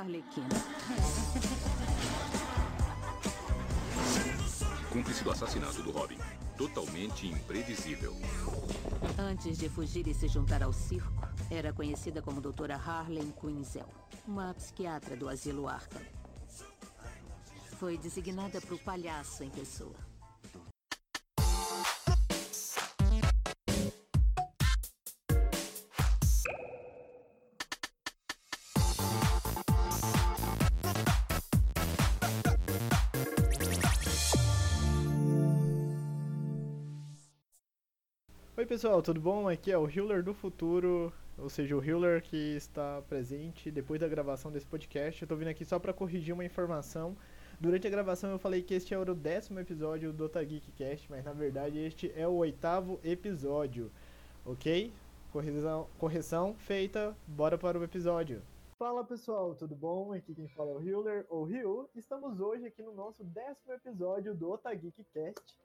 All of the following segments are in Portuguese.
Arlequina. Cúmplice do assassinato do Robin. Totalmente imprevisível. Antes de fugir e se juntar ao circo, era conhecida como Doutora Harley Quinzel, uma psiquiatra do asilo Arkham. Foi designada para o palhaço em pessoa. Pessoal, tudo bom? Aqui é o Hiller do futuro, ou seja, o Hiller que está presente depois da gravação desse podcast. Eu tô vindo aqui só para corrigir uma informação. Durante a gravação eu falei que este era o décimo episódio do Otageekcast, mas na verdade este é o oitavo episódio, ok? Correção, correção feita, bora para o episódio. Fala pessoal, tudo bom? Aqui quem fala é o Hiller, ou Ryu. Estamos hoje aqui no nosso décimo episódio do Otageekcast.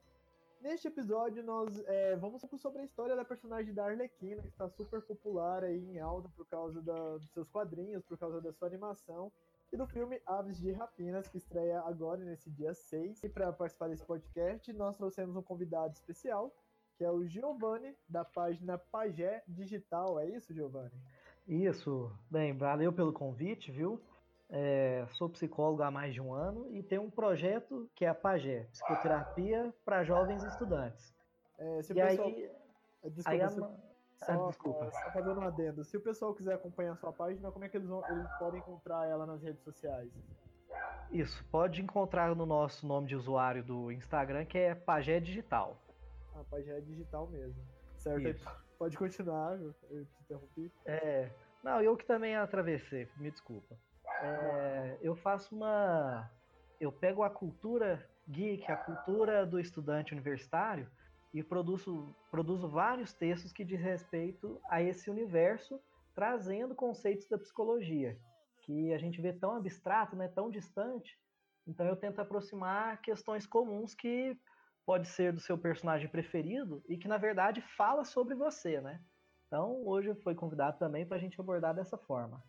Neste episódio, nós é, vamos falar sobre a história da personagem da Arlequina, que está super popular aí em alta por causa da, dos seus quadrinhos, por causa da sua animação, e do filme Aves de Rapinas, que estreia agora, nesse dia 6. E para participar desse podcast, nós trouxemos um convidado especial, que é o Giovanni, da página Pagé Digital. É isso, Giovanni? Isso. Bem, valeu pelo convite, viu? É, sou psicólogo há mais de um ano e tenho um projeto que é a PAGÉ, Psicoterapia para Jovens Estudantes. É, se o e pessoal... aí, Desculpa, aí a se- ma- só, ah, desculpa. só fazendo um adendo. Se o pessoal quiser acompanhar a sua página, como é que eles, vão, eles podem encontrar ela nas redes sociais? Isso, pode encontrar no nosso nome de usuário do Instagram, que é Pagé Digital. A página é digital mesmo. Certo? Isso. Pode continuar, eu eu te interrompi. É, não, eu que também atravessei, me desculpa. É, eu faço uma. Eu pego a cultura geek, a cultura do estudante universitário e produzo, produzo vários textos que diz respeito a esse universo, trazendo conceitos da psicologia, que a gente vê tão abstrato, né, tão distante. Então eu tento aproximar questões comuns que pode ser do seu personagem preferido e que na verdade fala sobre você, né? Então, hoje foi convidado também para a gente abordar dessa forma.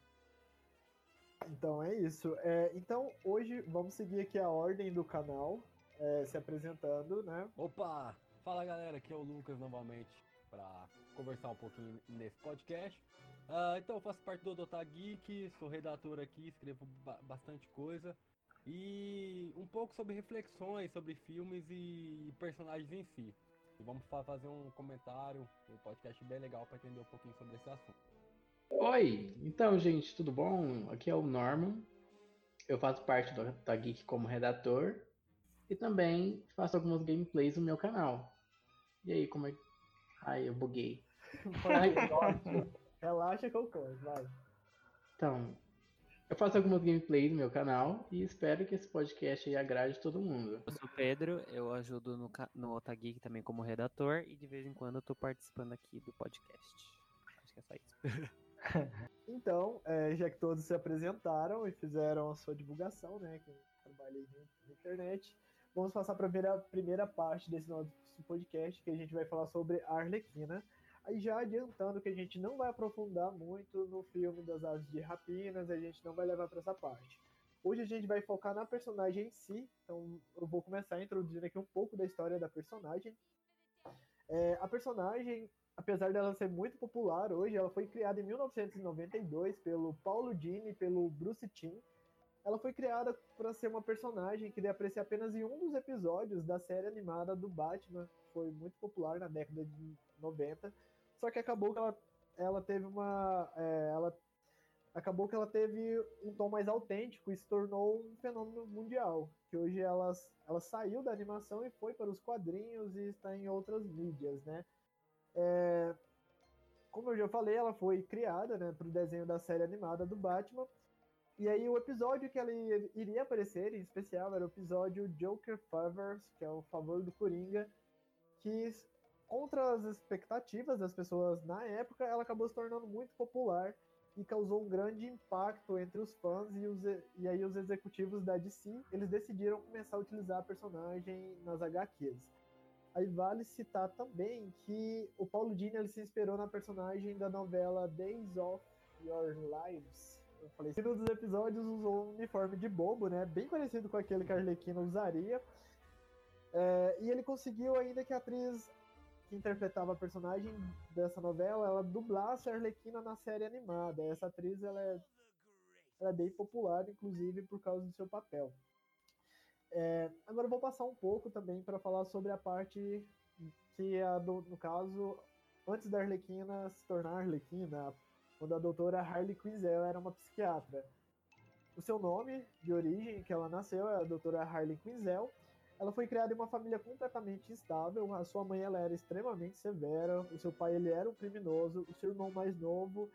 Então é isso. É, então hoje vamos seguir aqui a ordem do canal, é, se apresentando, né? Opa! Fala galera, aqui é o Lucas novamente para conversar um pouquinho nesse podcast. Ah, então, eu faço parte do Dota Geek, sou redator aqui, escrevo ba- bastante coisa. E um pouco sobre reflexões sobre filmes e personagens em si. E vamos fa- fazer um comentário, um podcast bem legal para entender um pouquinho sobre esse assunto. Oi, então gente, tudo bom? Aqui é o Norman. Eu faço parte do da Geek como redator e também faço algumas gameplays no meu canal. E aí, como é que. Ai, eu buguei. Ai, Relaxa que eu canso, vai. então, eu faço algumas gameplays no meu canal e espero que esse podcast aí agrade todo mundo. Eu sou o Pedro, eu ajudo no, no Otageek também como redator e de vez em quando eu tô participando aqui do podcast. Acho que é só isso. Então, é, já que todos se apresentaram e fizeram a sua divulgação, né? Que trabalhei na- na internet, vamos passar para a primeira, primeira parte desse nosso podcast, que a gente vai falar sobre a Arlequina. Aí já adiantando que a gente não vai aprofundar muito no filme das aves de rapinas, a gente não vai levar para essa parte. Hoje a gente vai focar na personagem em si, então eu vou começar introduzindo aqui um pouco da história da personagem. É, a personagem apesar dela ser muito popular hoje, ela foi criada em 1992 pelo Paulo Dini e pelo Bruce Timm. Ela foi criada para ser uma personagem que deve aparecer apenas em um dos episódios da série animada do Batman, foi muito popular na década de 90. Só que acabou que ela, ela teve uma, é, ela acabou que ela teve um tom mais autêntico e se tornou um fenômeno mundial. Que hoje ela, ela saiu da animação e foi para os quadrinhos e está em outras mídias, né? É, como eu já falei, ela foi criada né, para o desenho da série animada do Batman. E aí o episódio que ela iria aparecer, em especial, era o episódio Joker Favors, que é o favor do Coringa, que contra as expectativas das pessoas na época, ela acabou se tornando muito popular e causou um grande impacto entre os fãs e, os, e aí os executivos da DC, eles decidiram começar a utilizar a personagem nas HQs. Aí vale citar também que o Paulo Dini ele se inspirou na personagem da novela Days of Your Lives, eu falei, que um dos episódios usou um uniforme de bobo, né? Bem parecido com aquele que a Arlequina usaria. É, e ele conseguiu ainda que a atriz que interpretava a personagem dessa novela, ela dublasse a Arlequina na série animada. Essa atriz, ela é, ela é bem popular, inclusive, por causa do seu papel. É, agora eu vou passar um pouco também para falar sobre a parte que, é do, no caso, antes da Arlequina se tornar Arlequina, quando a doutora Harley Quinzel era uma psiquiatra. O seu nome de origem que ela nasceu é a doutora Harley Quinzel. Ela foi criada em uma família completamente instável. A sua mãe ela era extremamente severa. O seu pai ele era um criminoso. O seu irmão mais novo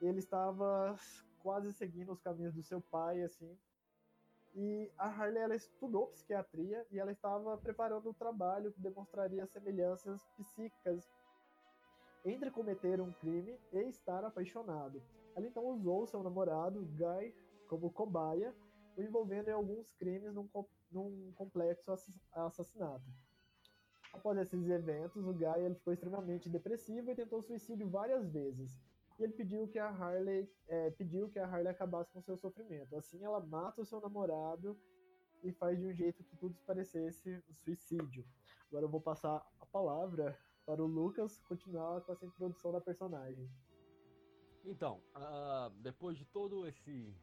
ele estava quase seguindo os caminhos do seu pai, assim. E a Harley ela estudou psiquiatria e ela estava preparando um trabalho que demonstraria semelhanças psíquicas entre cometer um crime e estar apaixonado. Ela então usou seu namorado, Guy, como cobaia, o envolvendo em alguns crimes num, num complexo assassinato. Após esses eventos, o Guy ele ficou extremamente depressivo e tentou suicídio várias vezes. E ele pediu que a Harley é, pediu que a Harley acabasse com seu sofrimento. Assim, ela mata o seu namorado e faz de um jeito que tudo parecesse um suicídio. Agora eu vou passar a palavra para o Lucas continuar com essa introdução da personagem. Então, uh, depois de todo esse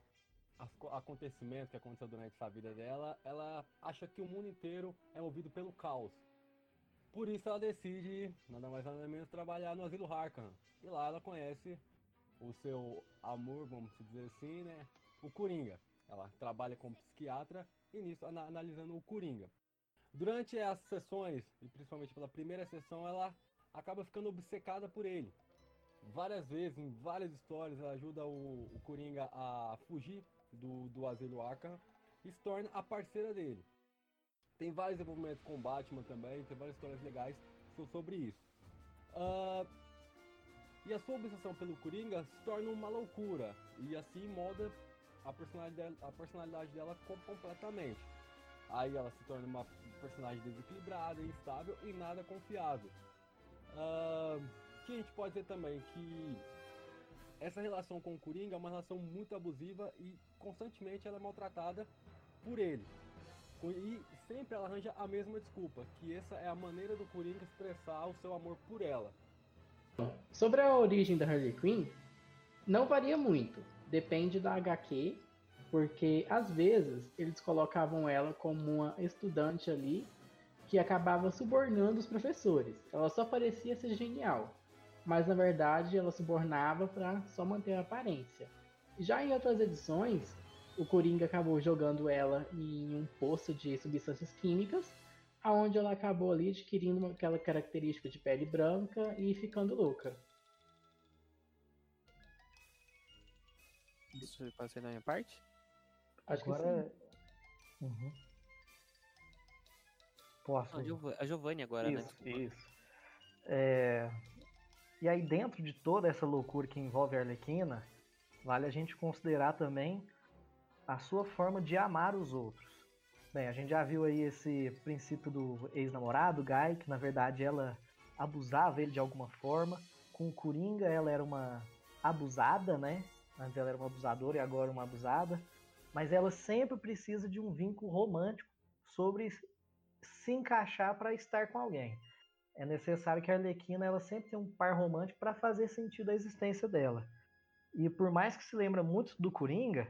acontecimento que aconteceu durante essa vida dela, ela acha que o mundo inteiro é movido pelo caos. Por isso ela decide, nada mais nada menos, trabalhar no Asilo Harkan. E lá ela conhece o seu amor, vamos dizer assim, né? O Coringa. Ela trabalha como psiquiatra e nisso analisando o Coringa. Durante as sessões, e principalmente pela primeira sessão, ela acaba ficando obcecada por ele. Várias vezes, em várias histórias, ela ajuda o, o Coringa a fugir do, do asilo Arkham e se torna a parceira dele. Tem vários envolvimentos com Batman também, tem várias histórias legais sobre isso. Uh, e a sua obsessão pelo Coringa se torna uma loucura, e assim molda a personalidade, a personalidade dela completamente. Aí ela se torna uma personagem desequilibrada, instável e nada confiável. Uh, que a gente pode dizer também que essa relação com o Coringa é uma relação muito abusiva e constantemente ela é maltratada por ele. E sempre ela arranja a mesma desculpa, que essa é a maneira do Coringa expressar o seu amor por ela. Sobre a origem da Harley Quinn, não varia muito. Depende da HQ porque às vezes eles colocavam ela como uma estudante ali que acabava subornando os professores. Ela só parecia ser genial, mas na verdade ela subornava para só manter a aparência. Já em outras edições, o Coringa acabou jogando ela em um poço de substâncias químicas, aonde ela acabou ali adquirindo aquela característica de pele branca e ficando louca. Isso ser da minha parte? Acho agora. Uhum. Posso. A Giovanni agora, isso, né? Isso. É... E aí, dentro de toda essa loucura que envolve a Arlequina, vale a gente considerar também a sua forma de amar os outros. Bem, a gente já viu aí esse princípio do ex-namorado, Guy, que na verdade ela abusava ele de alguma forma. Com o Coringa, ela era uma abusada, né? Antes ela era uma abusadora e agora uma abusada mas ela sempre precisa de um vínculo romântico sobre se encaixar para estar com alguém. É necessário que a Arlequina ela sempre tenha um par romântico para fazer sentido a existência dela. E por mais que se lembra muito do Coringa,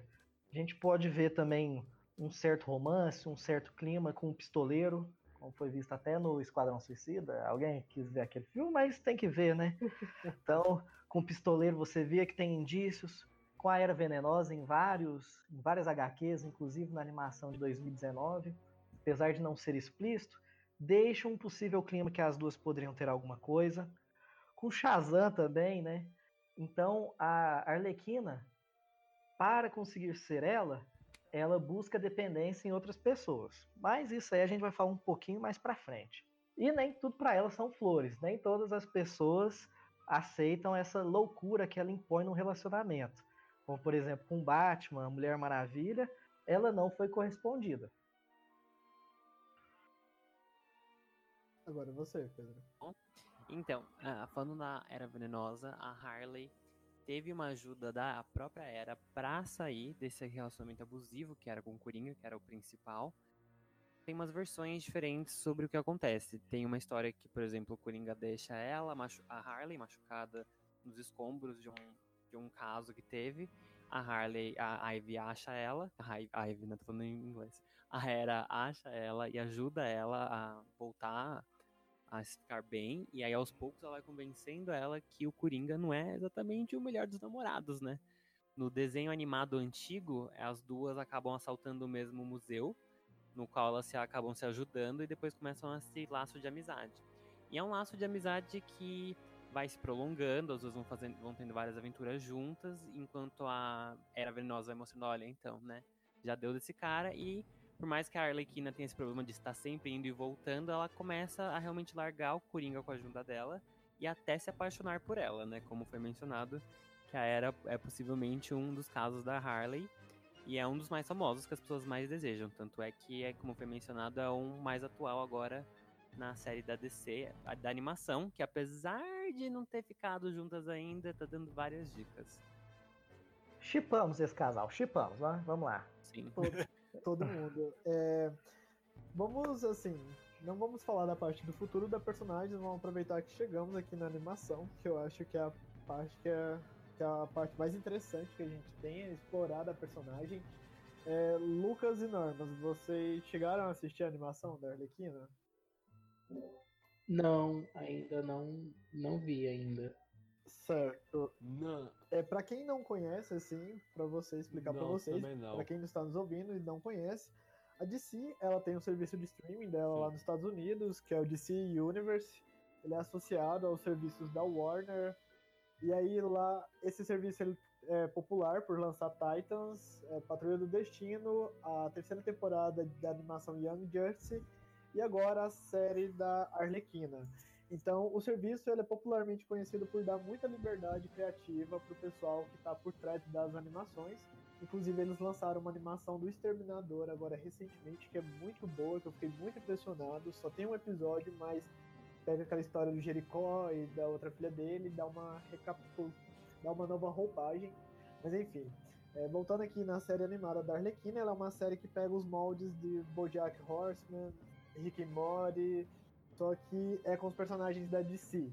a gente pode ver também um certo romance, um certo clima com o um pistoleiro, como foi visto até no Esquadrão Suicida. Alguém quis ver aquele filme, mas tem que ver, né? Então, com o pistoleiro você vê que tem indícios, com a Era Venenosa em, vários, em várias HQs, inclusive na animação de 2019, apesar de não ser explícito, deixa um possível clima que as duas poderiam ter alguma coisa. Com Shazam também, né? Então a Arlequina, para conseguir ser ela, ela busca dependência em outras pessoas. Mas isso aí a gente vai falar um pouquinho mais para frente. E nem tudo para ela são flores, nem todas as pessoas aceitam essa loucura que ela impõe no relacionamento como por exemplo com Batman, Mulher Maravilha, ela não foi correspondida. Agora você, Pedro. Então, falando na Era Venenosa, a Harley teve uma ajuda da própria Era pra sair desse relacionamento abusivo que era com o Coringa, que era o principal. Tem umas versões diferentes sobre o que acontece. Tem uma história que, por exemplo, o Coringa deixa ela, a Harley, machucada nos escombros de um, de um caso que teve. A Harley, a Ivy acha ela, a Ivy, não tô falando em inglês. A Hera acha ela e ajuda ela a voltar a ficar bem, e aí aos poucos ela vai convencendo ela que o Coringa não é exatamente o melhor dos namorados, né? No desenho animado antigo, as duas acabam assaltando o mesmo museu, no qual elas se, acabam se ajudando e depois começam a se laço de amizade. E é um laço de amizade que vai se prolongando, as duas vão, fazendo, vão tendo várias aventuras juntas, enquanto a Era Venenosa vai mostrando, olha, então, né, já deu desse cara, e por mais que a Arlequina tenha esse problema de estar sempre indo e voltando, ela começa a realmente largar o Coringa com a ajuda dela e até se apaixonar por ela, né? Como foi mencionado, que a Era é possivelmente um dos casos da Harley e é um dos mais famosos que as pessoas mais desejam. Tanto é que, é, como foi mencionado, é um mais atual agora na série da DC, da animação, que apesar de não ter ficado juntas ainda, tá dando várias dicas. Chipamos esse casal, chipamos, né? vamos lá. Sim. todo mundo. É, vamos, assim, não vamos falar da parte do futuro da personagem, vamos aproveitar que chegamos aqui na animação, que eu acho que é a parte que é, que é a parte mais interessante que a gente tem, é explorar da personagem. É, Lucas e Normas, vocês chegaram a assistir a animação da Arlequina? Não, ainda não, não vi ainda. Certo. Não. É para quem não conhece, assim, para você explicar para vocês, para quem não está nos ouvindo e não conhece, a DC ela tem um serviço de streaming dela Sim. lá nos Estados Unidos, que é o DC Universe. Ele é associado aos serviços da Warner. E aí lá esse serviço ele é popular por lançar Titans, é, Patrulha do Destino, a terceira temporada da animação Young Justice e agora a série da Arlequina. Então, o serviço ele é popularmente conhecido por dar muita liberdade criativa para o pessoal que está por trás das animações. Inclusive, eles lançaram uma animação do Exterminador agora recentemente, que é muito boa, que eu fiquei muito impressionado. Só tem um episódio, mas pega aquela história do Jericó e da outra filha dele, dá uma recapitul... dá uma nova roupagem. Mas enfim, é, voltando aqui na série animada da Arlequina, ela é uma série que pega os moldes de BoJack Horseman, Rick and Morty, só que é com os personagens da DC.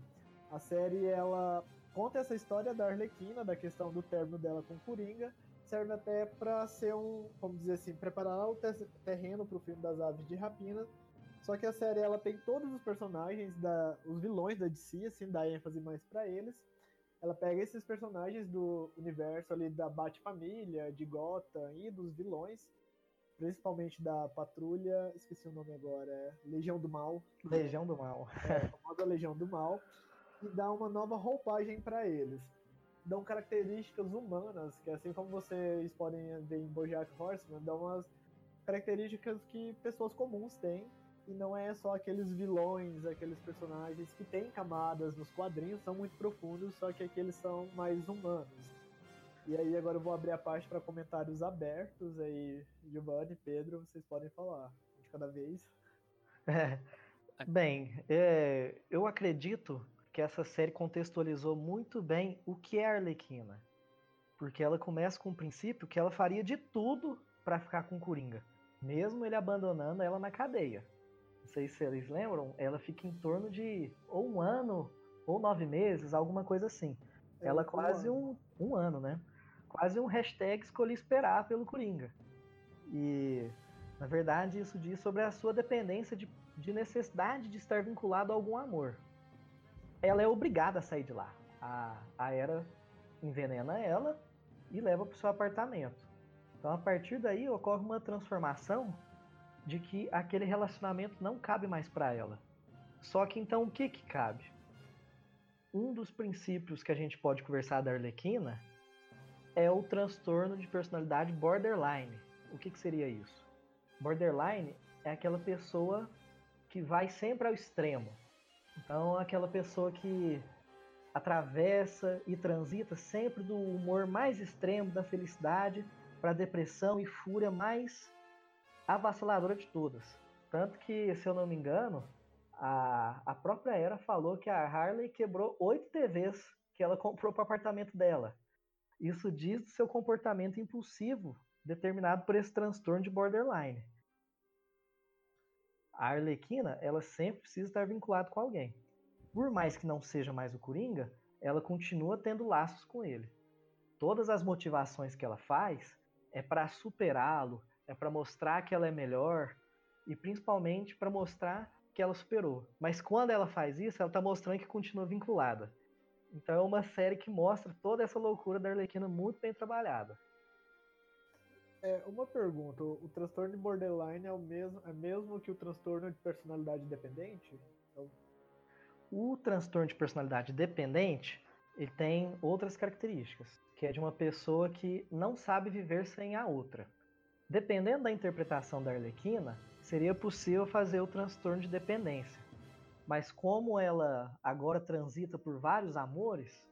A série ela conta essa história da Arlequina, da questão do término dela com Coringa, serve até para ser um, vamos dizer assim, preparar o terreno para o filme das Aves de Rapina. Só que a série ela tem todos os personagens da, os vilões da DC, assim, dá ênfase mais para eles. Ela pega esses personagens do universo ali da Bat-Família, de Gotham e dos vilões principalmente da patrulha, esqueci o nome agora, é Legião do Mal. Legião do Mal. É, a famosa Legião do Mal. E dá uma nova roupagem para eles. Dão características humanas, que assim como vocês podem ver em Bojack Horseman, dão umas características que pessoas comuns têm. E não é só aqueles vilões, aqueles personagens que têm camadas nos quadrinhos, são muito profundos, só que aqueles são mais humanos. E aí agora eu vou abrir a parte para comentários abertos aí, Giovanni, Pedro, vocês podem falar de cada vez. É. Bem, é, eu acredito que essa série contextualizou muito bem o que é a Arlequina. Porque ela começa com o princípio que ela faria de tudo para ficar com o Coringa, mesmo ele abandonando ela na cadeia. Não sei se vocês lembram, ela fica em torno de ou um ano ou nove meses, alguma coisa assim. É, ela quase um, um ano, né? Quase um hashtag escolhi esperar pelo Coringa. E, na verdade, isso diz sobre a sua dependência de, de necessidade de estar vinculado a algum amor. Ela é obrigada a sair de lá. A, a Era envenena ela e leva para o seu apartamento. Então, a partir daí, ocorre uma transformação de que aquele relacionamento não cabe mais para ela. Só que então o que que cabe? Um dos princípios que a gente pode conversar da Arlequina é o transtorno de personalidade borderline. O que, que seria isso? Borderline é aquela pessoa que vai sempre ao extremo. Então, aquela pessoa que atravessa e transita sempre do humor mais extremo da felicidade para a depressão e fúria mais avassaladora de todas. Tanto que, se eu não me engano, a, a própria Era falou que a Harley quebrou oito TVs que ela comprou para o apartamento dela. Isso diz do seu comportamento impulsivo, determinado por esse transtorno de borderline. A Arlequina, ela sempre precisa estar vinculada com alguém. Por mais que não seja mais o Coringa, ela continua tendo laços com ele. Todas as motivações que ela faz é para superá-lo, é para mostrar que ela é melhor e principalmente para mostrar que ela superou. Mas quando ela faz isso, ela está mostrando que continua vinculada. Então é uma série que mostra toda essa loucura da Arlequina muito bem trabalhada. É, uma pergunta, o, o transtorno de borderline é o mesmo, é mesmo que o transtorno de personalidade dependente? Então... O transtorno de personalidade dependente, ele tem outras características, que é de uma pessoa que não sabe viver sem a outra. Dependendo da interpretação da Arlequina, seria possível fazer o transtorno de dependência. Mas como ela agora transita por vários amores,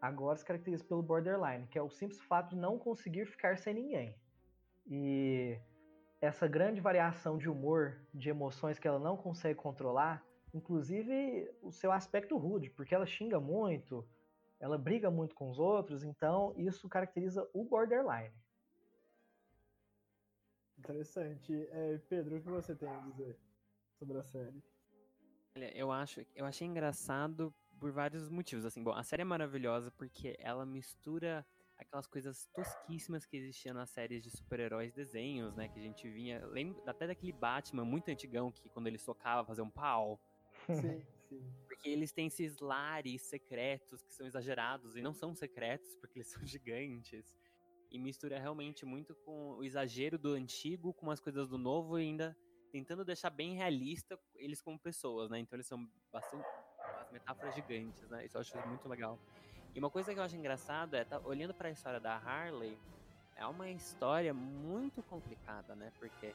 agora se caracteriza pelo borderline, que é o simples fato de não conseguir ficar sem ninguém. E essa grande variação de humor, de emoções que ela não consegue controlar, inclusive o seu aspecto rude, porque ela xinga muito, ela briga muito com os outros, então isso caracteriza o borderline. Interessante. É, Pedro, o que você tem a dizer sobre a série? Olha, eu acho, eu achei engraçado por vários motivos. Assim, bom, a série é maravilhosa porque ela mistura aquelas coisas tosquíssimas que existiam nas séries de super-heróis desenhos, né? Que a gente vinha. Lembra até daquele Batman muito antigão que quando ele socava fazia um pau. Sim, sim. Porque eles têm esses lares secretos que são exagerados e não são secretos porque eles são gigantes. E mistura realmente muito com o exagero do antigo com as coisas do novo e ainda tentando deixar bem realista eles como pessoas, né? Então eles são bastante as metáforas gigantes, né? Isso eu acho muito legal. E uma coisa que eu acho engraçado é, tá, olhando para a história da Harley, é uma história muito complicada, né? Porque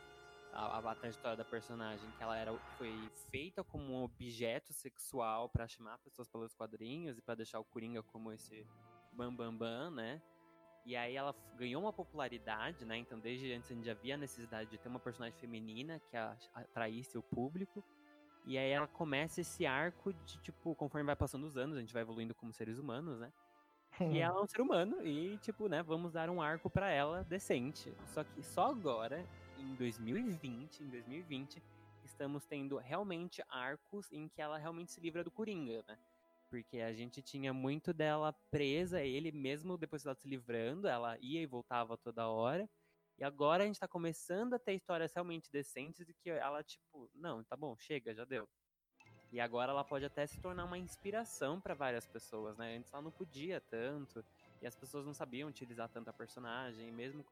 a, a, trajetória da personagem, que ela era, foi feita como um objeto sexual para chamar pessoas pelos quadrinhos e para deixar o Coringa como esse bambambam, bam, bam, né? E aí ela ganhou uma popularidade, né? Então desde antes a gente já via a necessidade de ter uma personagem feminina que atraísse o público. E aí ela começa esse arco de, tipo, conforme vai passando os anos, a gente vai evoluindo como seres humanos, né? E ela é um ser humano e, tipo, né, vamos dar um arco para ela decente. Só que só agora, em 2020, em 2020, estamos tendo realmente arcos em que ela realmente se livra do Coringa, né? Porque a gente tinha muito dela presa, ele mesmo depois dela se livrando, ela ia e voltava toda hora. E agora a gente tá começando a ter histórias realmente decentes e que ela, tipo, não, tá bom, chega, já deu. E agora ela pode até se tornar uma inspiração para várias pessoas, né? Antes ela não podia tanto, e as pessoas não sabiam utilizar tanto a personagem, mesmo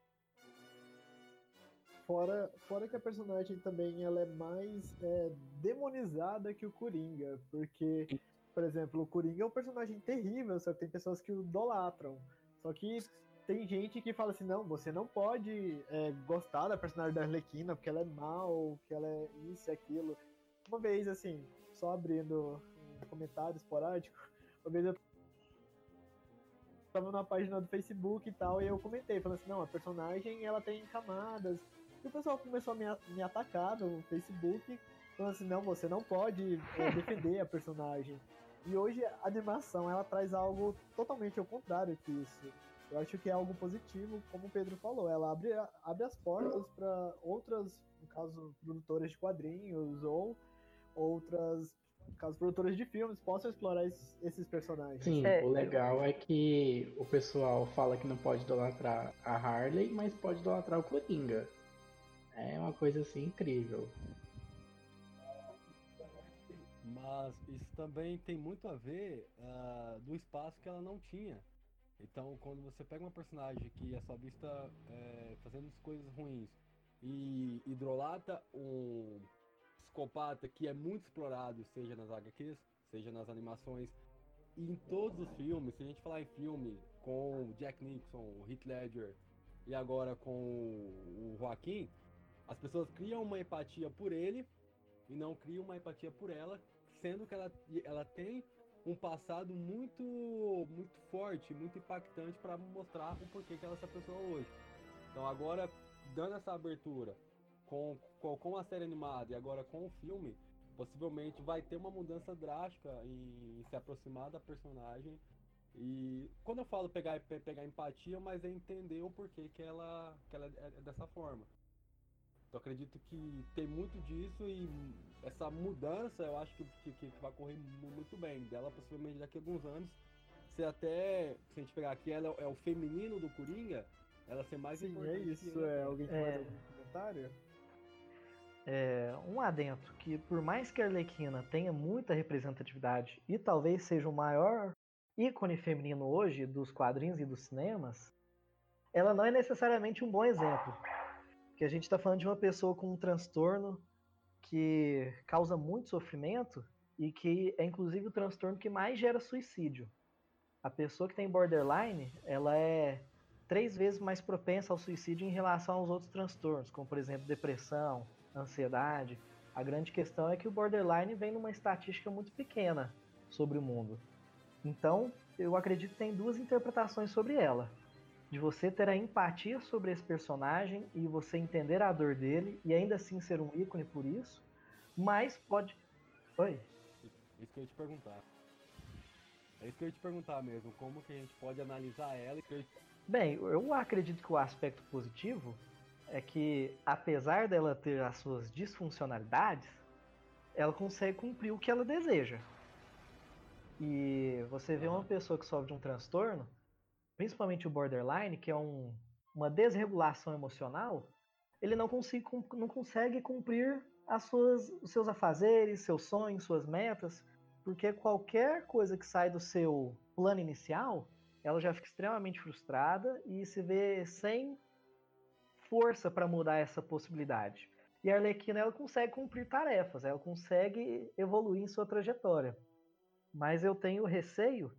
Fora, fora que a personagem também ela é mais é, demonizada que o Coringa, porque por exemplo, o Coringa é um personagem terrível, só que tem pessoas que o idolatram. Só que tem gente que fala assim, não, você não pode é, gostar da personagem da Arlequina porque ela é mal, que ela é isso e aquilo. Uma vez, assim, só abrindo um comentário esporádico, uma vez eu tava na página do Facebook e tal, e eu comentei, falando assim, não, a personagem, ela tem camadas. E o pessoal começou a me, me atacar no Facebook, falando assim, não, você não pode é, defender a personagem. E hoje a animação ela traz algo totalmente ao contrário que isso. Eu acho que é algo positivo, como o Pedro falou, ela abre, abre as portas para outras, no caso, produtoras de quadrinhos ou outras, no caso, produtoras de filmes possam explorar esses, esses personagens. Sim, é, o legal é que o pessoal fala que não pode idolatrar a Harley, mas pode idolatrar o Coringa. É uma coisa assim incrível. Mas isso também tem muito a ver uh, do espaço que ela não tinha. Então, quando você pega uma personagem que é só vista é, fazendo coisas ruins e hidrolata um psicopata que é muito explorado, seja nas HQs, seja nas animações, e em todos os filmes, se a gente falar em filme com Jack Nixon, o Heath Ledger e agora com o Joaquim, as pessoas criam uma empatia por ele e não criam uma empatia por ela, sendo que ela, ela tem um passado muito muito forte, muito impactante para mostrar o porquê que ela é essa pessoa hoje. Então agora, dando essa abertura com, com, com a série animada e agora com o filme, possivelmente vai ter uma mudança drástica em, em se aproximar da personagem E quando eu falo pegar, pegar empatia, mas é entender o porquê que ela, que ela é dessa forma. Eu acredito que tem muito disso e essa mudança eu acho que, que, que vai correr muito bem. Dela possivelmente daqui a alguns anos. Se até, se a gente pegar aqui, ela é o feminino do Coringa, ela ser mais Sim, é importante. isso. É, alguém tem É. mais algum comentário? É, um adentro que por mais que a Arlequina tenha muita representatividade e talvez seja o maior ícone feminino hoje dos quadrinhos e dos cinemas, ela não é necessariamente um bom exemplo. Porque a gente está falando de uma pessoa com um transtorno que causa muito sofrimento e que é inclusive o transtorno que mais gera suicídio. A pessoa que tem borderline, ela é três vezes mais propensa ao suicídio em relação aos outros transtornos, como por exemplo depressão, ansiedade. A grande questão é que o borderline vem numa estatística muito pequena sobre o mundo. Então, eu acredito que tem duas interpretações sobre ela. De você ter a empatia sobre esse personagem e você entender a dor dele e ainda assim ser um ícone por isso, mas pode. Oi? Isso que eu ia te perguntar. É isso que eu ia te perguntar mesmo. Como que a gente pode analisar ela e Bem, eu acredito que o aspecto positivo é que, apesar dela ter as suas disfuncionalidades, ela consegue cumprir o que ela deseja. E você vê uma pessoa que sofre de um transtorno, principalmente o borderline, que é um- uma desregulação emocional, ele não não consegue cumprir as suas, os seus afazeres, seus sonhos, suas metas, porque qualquer coisa que sai do seu plano inicial, ela já fica extremamente frustrada e se vê sem força para mudar essa possibilidade. E a Arlequina ela consegue cumprir tarefas, ela consegue evoluir em sua trajetória. Mas eu tenho receio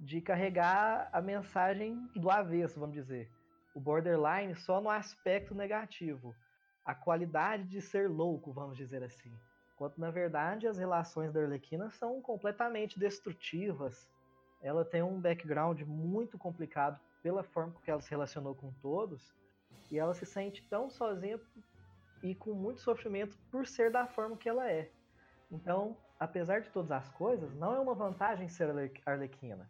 de carregar a mensagem do avesso, vamos dizer. O borderline só no aspecto negativo, a qualidade de ser louco, vamos dizer assim. Enquanto na verdade as relações da Arlequina são completamente destrutivas. Ela tem um background muito complicado pela forma que ela se relacionou com todos, e ela se sente tão sozinha e com muito sofrimento por ser da forma que ela é. Então, apesar de todas as coisas, não é uma vantagem ser Arle- Arlequina.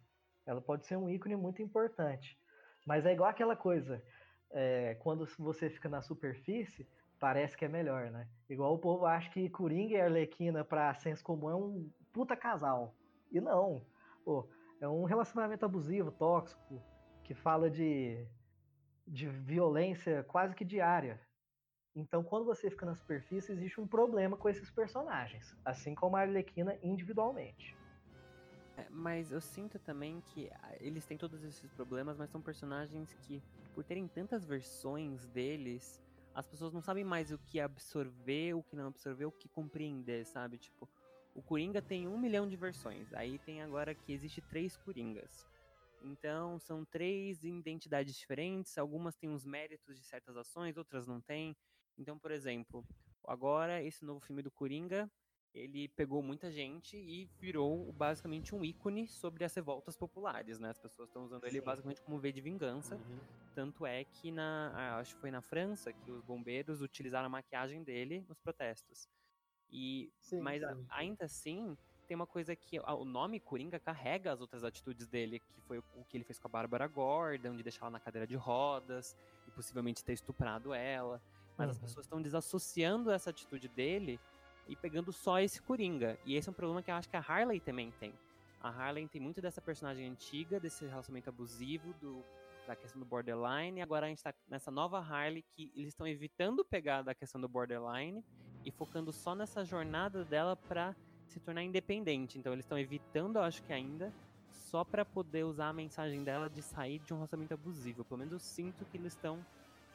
Ela pode ser um ícone muito importante. Mas é igual aquela coisa, é, quando você fica na superfície, parece que é melhor, né? Igual o povo acha que Coringa e Arlequina, pra senso comum, é um puta casal. E não. Pô, é um relacionamento abusivo, tóxico, que fala de, de violência quase que diária. Então, quando você fica na superfície, existe um problema com esses personagens, assim como a Arlequina individualmente. É, mas eu sinto também que ah, eles têm todos esses problemas, mas são personagens que, por terem tantas versões deles, as pessoas não sabem mais o que absorver, o que não absorver, o que compreender, sabe? Tipo, o Coringa tem um milhão de versões, aí tem agora que existe três Coringas. Então, são três identidades diferentes, algumas têm os méritos de certas ações, outras não têm. Então, por exemplo, agora esse novo filme do Coringa, ele pegou muita gente e virou basicamente um ícone sobre as revoltas populares, né? As pessoas estão usando ele Sim. basicamente como V de vingança. Uhum. Tanto é que na, ah, acho que foi na França que os bombeiros utilizaram a maquiagem dele nos protestos. E Sim, mas sim. ainda assim, tem uma coisa que a- o nome Coringa carrega as outras atitudes dele, que foi o, que ele fez com a Bárbara Gordon, de deixar ela na cadeira de rodas e possivelmente ter estuprado ela. Mas as Uhum. pessoas estão desassociando essa atitude dele e pegando só esse Coringa. E esse é um problema que eu acho que a Harley também tem. A Harley tem muito dessa personagem antiga, desse relacionamento abusivo, do, da questão do borderline. E agora a gente tá nessa nova Harley que eles estão evitando pegar da questão do borderline e focando só nessa jornada dela pra se tornar independente. Então eles estão evitando, eu acho que ainda, só pra poder usar a mensagem dela de sair de um relacionamento abusivo. Pelo menos eu sinto que eles estão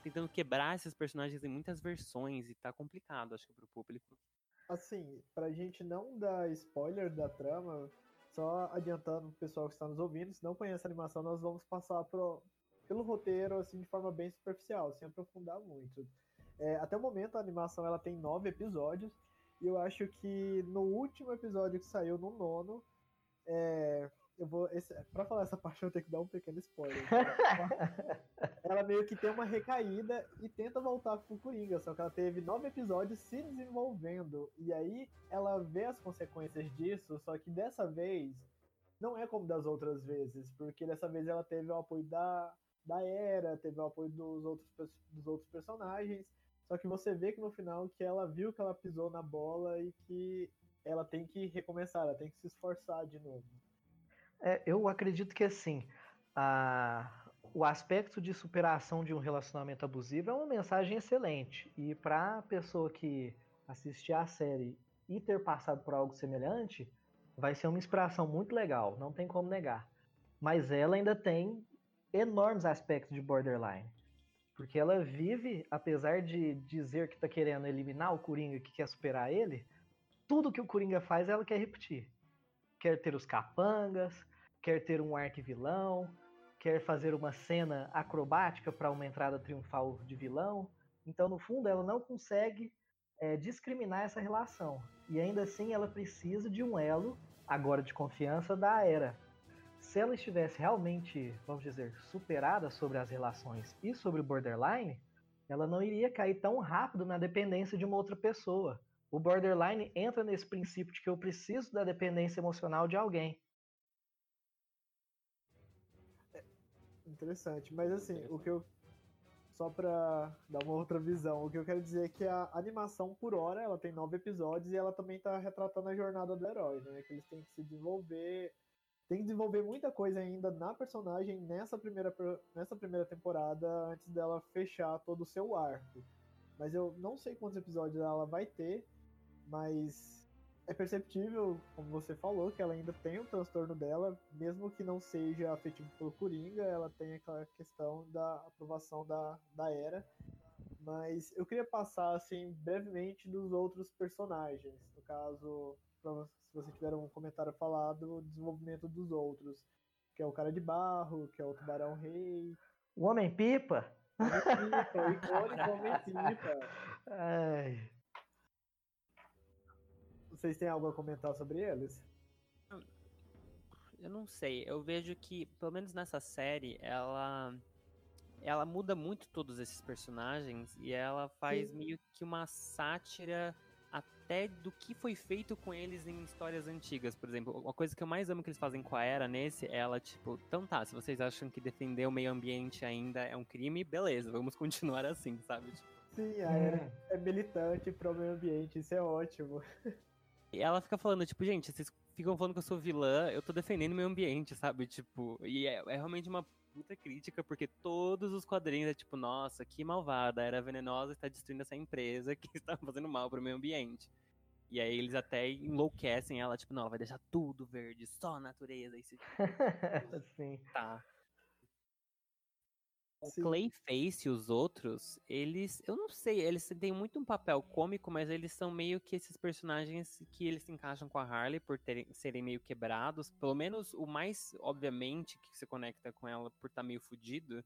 tentando quebrar esses personagens em muitas versões e tá complicado, acho que pro público. Assim, pra gente não dar spoiler da trama, só adiantando pro pessoal que está nos ouvindo, se não conhece a animação, nós vamos passar pro, pelo roteiro assim de forma bem superficial, sem aprofundar muito. É, até o momento a animação ela tem nove episódios e eu acho que no último episódio que saiu no nono, é, eu vou esse, para falar essa parte eu vou ter que dar um pequeno spoiler. ela meio que tem uma recaída e tenta voltar pro Coringa, só que ela teve nove episódios se desenvolvendo. E aí ela vê as consequências disso, só que dessa vez não é como das outras vezes, porque dessa vez ela teve o apoio da, da Era, teve o apoio dos outros, dos outros personagens, só que você vê que no final que ela viu que ela pisou na bola e que ela tem que recomeçar, ela tem que se esforçar de novo. É, eu acredito que assim, a, o aspecto de superação de um relacionamento abusivo é uma mensagem excelente. E para a pessoa que assistir a série e ter passado por algo semelhante, vai ser uma inspiração muito legal, não tem como negar. Mas ela ainda tem enormes aspectos de borderline. Porque ela vive, apesar de dizer que está querendo eliminar o Coringa, que quer superar ele, tudo que o Coringa faz ela quer repetir. Quer ter os capangas, quer ter um arquivilão, quer fazer uma cena acrobática para uma entrada triunfal de vilão. Então, no fundo, ela não consegue é, discriminar essa relação. E ainda assim, ela precisa de um elo, agora de confiança, da Era. Se ela estivesse realmente, vamos dizer, superada sobre as relações e sobre o borderline, ela não iria cair tão rápido na dependência de uma outra pessoa. O borderline entra nesse princípio de que eu preciso da dependência emocional de alguém. Interessante, mas assim, o que eu. Só pra dar uma outra visão, o que eu quero dizer é que a animação, por hora, ela tem nove episódios e ela também tá retratando a jornada do herói, né? Que eles têm que se desenvolver. Tem que desenvolver muita coisa ainda na personagem nessa primeira, nessa primeira temporada, antes dela fechar todo o seu arco. Mas eu não sei quantos episódios ela vai ter, mas é perceptível, como você falou, que ela ainda tem o um transtorno dela, mesmo que não seja afetivo pelo Coringa, ela tem aquela questão da aprovação da, da Era. Mas eu queria passar, assim, brevemente dos outros personagens. No caso, se você tiver um comentário a falar do desenvolvimento dos outros. Que é o cara de barro, que é o tubarão rei. O Homem-Pipa? Homem-Pipa, o icônico Homem-Pipa. Ai. Vocês têm algo a comentar sobre eles? Eu não sei. Eu vejo que, pelo menos nessa série, ela ela muda muito todos esses personagens e ela faz Sim. meio que uma sátira até do que foi feito com eles em histórias antigas, por exemplo. Uma coisa que eu mais amo que eles fazem com a Era nesse é ela, tipo, então tá, se vocês acham que defender o meio ambiente ainda é um crime, beleza, vamos continuar assim, sabe? Tipo... Sim, a Era é militante pro meio ambiente, isso é ótimo. E ela fica falando, tipo, gente, vocês ficam falando que eu sou vilã, eu tô defendendo o meio ambiente, sabe? Tipo, e é, é realmente uma puta crítica, porque todos os quadrinhos é tipo, nossa, que malvada, era venenosa está destruindo essa empresa que está fazendo mal pro meio ambiente. E aí eles até enlouquecem ela, tipo, não, ela vai deixar tudo verde, só a natureza. E se... Sim. Tá. O Sim. Clayface e os outros, eles, eu não sei, eles têm muito um papel cômico, mas eles são meio que esses personagens que eles se encaixam com a Harley por terem, serem meio quebrados. Pelo menos o mais, obviamente, que se conecta com ela por estar tá meio fudido,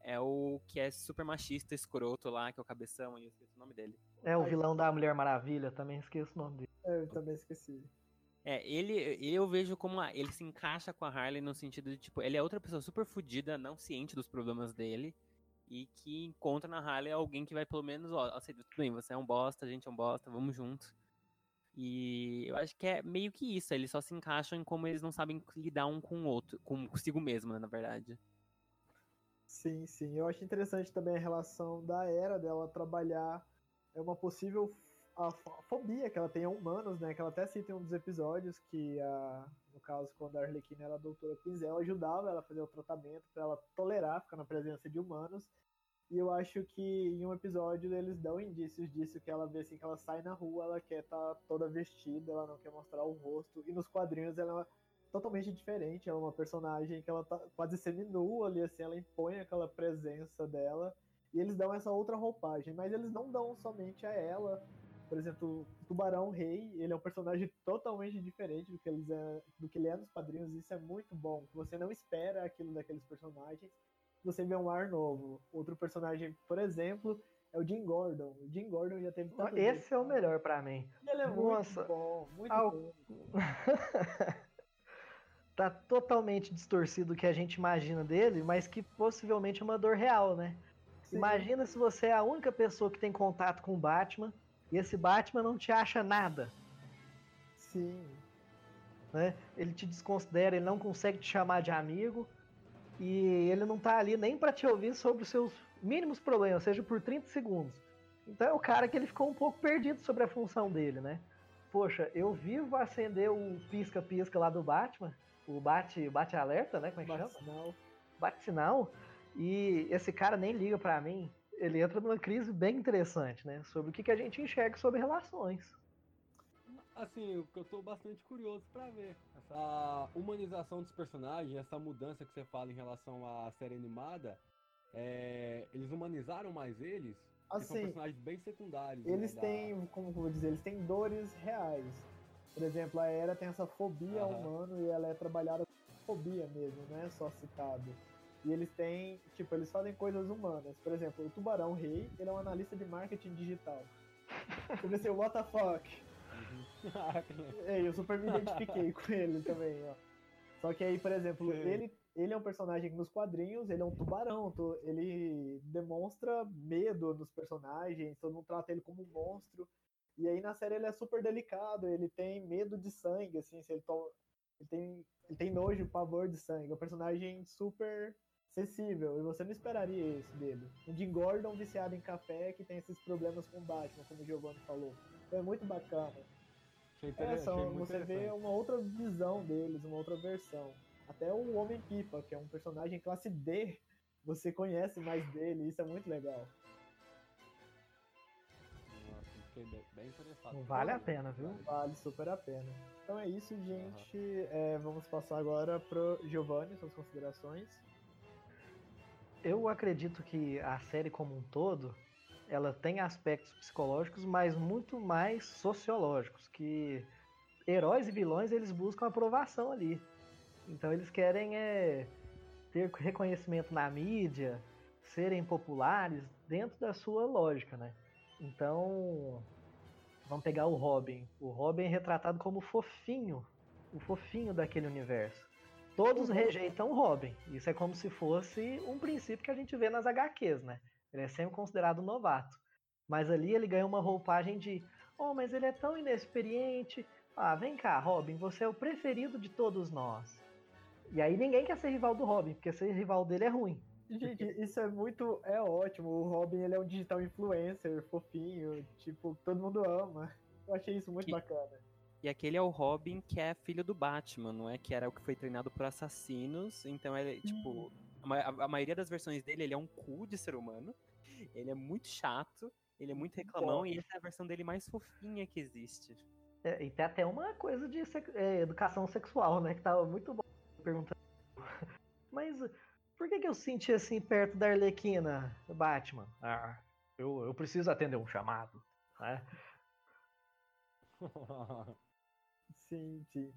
é o que é super machista, escroto lá, que é o cabeção, eu esqueci o nome dele. É o vilão da Mulher Maravilha, também esqueço o nome dele. É, eu também esqueci. É, ele, ele eu vejo como a, ele se encaixa com a Harley no sentido de, tipo, ele é outra pessoa super fodida, não ciente dos problemas dele, e que encontra na Harley alguém que vai pelo menos, ó, aceita, tudo bem, você é um bosta, a gente é um bosta, vamos junto. E eu acho que é meio que isso, eles só se encaixam em como eles não sabem lidar um com o outro, consigo mesmo, né, na verdade. Sim, sim. Eu acho interessante também a relação da Era dela trabalhar é uma possível a fobia que ela tem a humanos, né? Que ela até cita em um dos episódios que, a, no caso, quando a Arlequina era a doutora Quinzel, ajudava ela a fazer o tratamento para ela tolerar ficar na presença de humanos. E eu acho que em um episódio eles dão indícios disso, que ela vê assim que ela sai na rua, ela quer estar tá toda vestida, ela não quer mostrar o rosto. E nos quadrinhos ela é totalmente diferente, ela é uma personagem que ela tá quase seminua ali, assim, ela impõe aquela presença dela. E eles dão essa outra roupagem, mas eles não dão somente a ela por exemplo, o Tubarão Rei, ele é um personagem totalmente diferente do que, eles é, do que ele é nos quadrinhos, isso é muito bom. Você não espera aquilo daqueles personagens, você vê um ar novo. Outro personagem, por exemplo, é o Jim Gordon. O Jim Gordon já teve tanto Esse é o melhor para mim. Ele é Nossa. muito bom, muito Ao... bom. tá totalmente distorcido o que a gente imagina dele, mas que possivelmente é uma dor real, né? Sim. Imagina se você é a única pessoa que tem contato com o Batman e esse Batman não te acha nada. Sim. né? Ele te desconsidera, ele não consegue te chamar de amigo e ele não tá ali nem para te ouvir sobre os seus mínimos problemas, seja por 30 segundos. Então é o cara que ele ficou um pouco perdido sobre a função dele, né? Poxa, eu vivo acender o pisca-pisca lá do Batman, o bate, bate alerta, né? Como é que Bate chama? sinal. Bate sinal. E esse cara nem liga pra mim. Ele entra numa crise bem interessante, né? Sobre o que, que a gente enxerga sobre relações. Assim, o que eu tô bastante curioso pra ver. Essa humanização dos personagens, essa mudança que você fala em relação à série animada, é, eles humanizaram mais eles? Porque são Assim, personagens bem secundários. né, eles da- têm, como eu vou dizer, eles têm dores reais. Por exemplo, a Era tem essa fobia ao Aham. humano e ela é trabalhada com fobia mesmo, não é só citado. E eles têm, tipo, eles fazem coisas humanas. Por exemplo, o Tubarão Rei, ele é um analista de marketing digital. Vê assim, what the fuck? Legal. É, eu super me identifiquei com ele também, ó. Só que aí, por exemplo, Sim. ele, ele é um personagem que nos quadrinhos, ele é um tubarão, ele demonstra medo nos personagens, todo mundo trata ele como um monstro. E aí na série ele é super delicado, ele tem medo de sangue, assim, se ele, to- ele tem ele tem nojo, pavor de sangue. É um personagem super acessível, e você não esperaria isso dele. Um Jim Gordon viciado em café que tem esses problemas com Batman, como o Giovanni falou. Então é muito bacana. Achei, É, são, você vê uma outra visão deles, uma outra versão. Até o Homem-Pipa, que é um personagem classe D, você conhece mais dele, isso é muito legal. Bem. Vale a pena, viu? Vale super a pena. Então é isso, gente. É, vamos passar agora pro Giovanni, suas considerações. Eu acredito que a série como um todo, ela tem aspectos psicológicos, mas muito mais sociológicos, que heróis e vilões eles buscam aprovação ali. Então eles querem é, ter reconhecimento na mídia, serem populares dentro da sua lógica, né? Então, vamos pegar o Robin. O Robin é retratado como fofinho, o fofinho daquele universo. Todos rejeitam o Robin. Isso é como se fosse um princípio que a gente vê nas HQs, né? Ele é sempre considerado novato. Mas ali ele ganha uma roupagem de: Oh, mas ele é tão inexperiente. Ah, vem cá, Robin, você é o preferido de todos nós. E aí ninguém quer ser rival do Robin, porque ser rival dele é ruim. Gente, isso é muito. É ótimo. O Robin ele é um digital influencer, fofinho, tipo, todo mundo ama. Eu achei isso muito Que- bacana. E aquele é o Robin que é filho do Batman, não é? Que era o que foi treinado por assassinos. Então ele, tipo, a, ma- a- a maioria das versões dele, ele é um cu de ser humano. Ele é muito chato, ele é muito reclamão, e essa é a versão dele mais fofinha que existe. É, e tem até uma coisa de sex- é, educação sexual, né? Que tava muito bom perguntando. Mas por que, que eu senti assim perto da Arlequina, Batman? Ah, eu, eu preciso atender um chamado. Né? Sim, sim.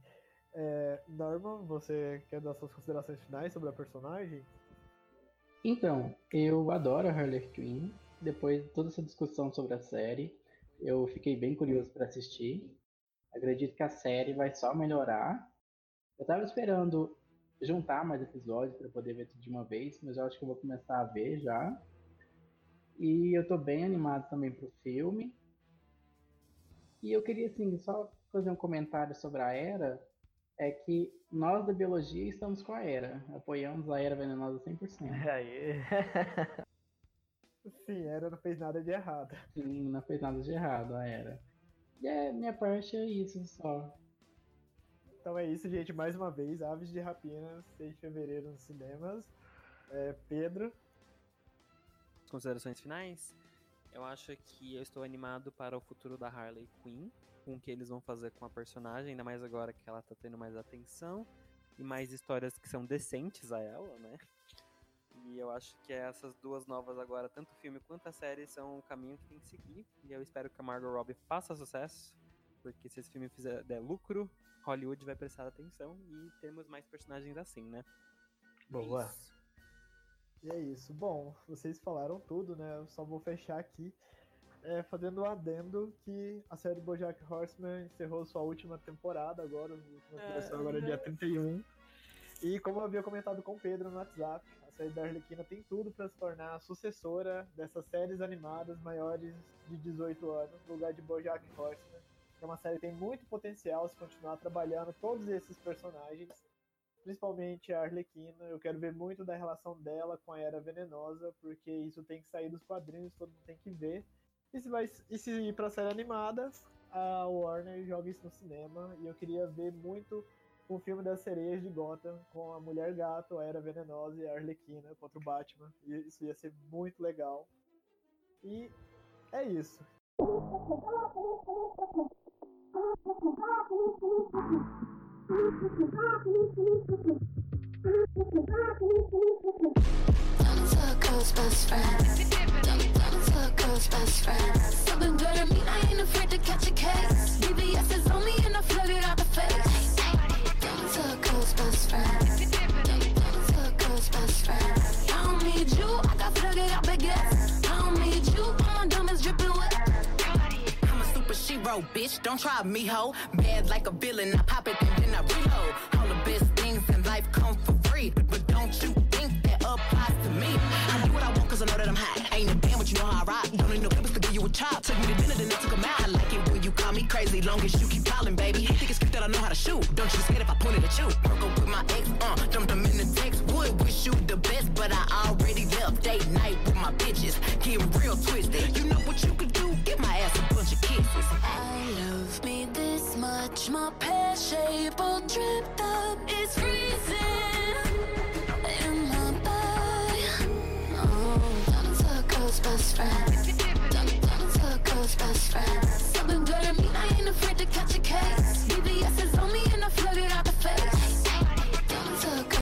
É, Norman, você quer dar suas considerações finais sobre a personagem? Então, eu adoro a Harley Quinn. Depois de toda essa discussão sobre a série, eu fiquei bem curioso para assistir. Acredito que a série vai só melhorar. Eu tava esperando juntar mais episódios para poder ver tudo de uma vez, mas eu acho que eu vou começar a ver já. E eu tô bem animado também pro filme. E eu queria assim só fazer um comentário sobre a Era, é que nós da biologia estamos com a Era, apoiamos a Era venenosa 100%. Aí. Sim, Era não fez nada de errado. Sim, não fez nada de errado, a Era. E é, minha parte é isso só. Então é isso, gente. Mais uma vez, Aves de Rapina, 6 de fevereiro nos cinemas. É, Pedro, Considerações finais? Eu acho que eu estou animado para o futuro da Harley Quinn, com o que eles vão fazer com a personagem, ainda mais agora que ela tá tendo mais atenção e mais histórias que são decentes a ela, né? E eu acho que essas duas novas agora, tanto o filme quanto a série, são o caminho que tem que seguir. E eu espero que a Margot Robbie faça sucesso, porque se esse filme fizer der lucro, Hollywood vai prestar atenção e temos mais personagens assim, né? É Boa. isso. E é isso. Bom, vocês falaram tudo, né? Eu só vou fechar aqui é, fazendo um adendo que a série BoJack Horseman encerrou sua última temporada agora, última É, agora dia 31. E como eu havia comentado com o Pedro no WhatsApp, a série da Arlequina tem tudo para se tornar a sucessora dessas séries animadas maiores de 18 anos, no lugar de BoJack Horseman. É uma série que tem muito potencial se continuar trabalhando todos esses personagens, principalmente a Arlequina. Eu quero ver muito da relação dela com a Era Venenosa, porque isso tem que sair dos quadrinhos, todo mundo tem que ver. E se, vai, e se ir pra série animada, a Warner joga isso no cinema. E eu queria ver muito o filme das sereias de Gotham com a Mulher Gato, a Era Venenosa e a Arlequina contra o Batman. E isso ia ser muito legal. E é isso. girl's best friend. A girl's best friend. Something better mean I ain't afraid to catch a case. BBS is on me and I flood it out the face. Tell a girl's best friend. Tell a girl's best friend. I don't need you, I got flooded out baguettes. I don't need you, all my diamonds dripping wet. I'm a super shero, bitch. Don't try me, ho. Bad like a villain. I pop it and then I reload. Took me to dinner, then I took a out. I like it when you call me crazy. Long as you keep calling, baby. Think it's cute that I know how to shoot. Don't you scared if I point it at you. Up with my ex, uh. Them in the text. Would wish you the best, but I already left. Date night with my bitches. Getting real twisted. You know what you could do? Give my ass a bunch of kisses. I love me this much. My pear shape all dripped up. It's freezing in my body. Oh, don't a girl's best friend best, best friend. Something good to me, I ain't afraid to catch a case. CVS is on me and I flooded out the face.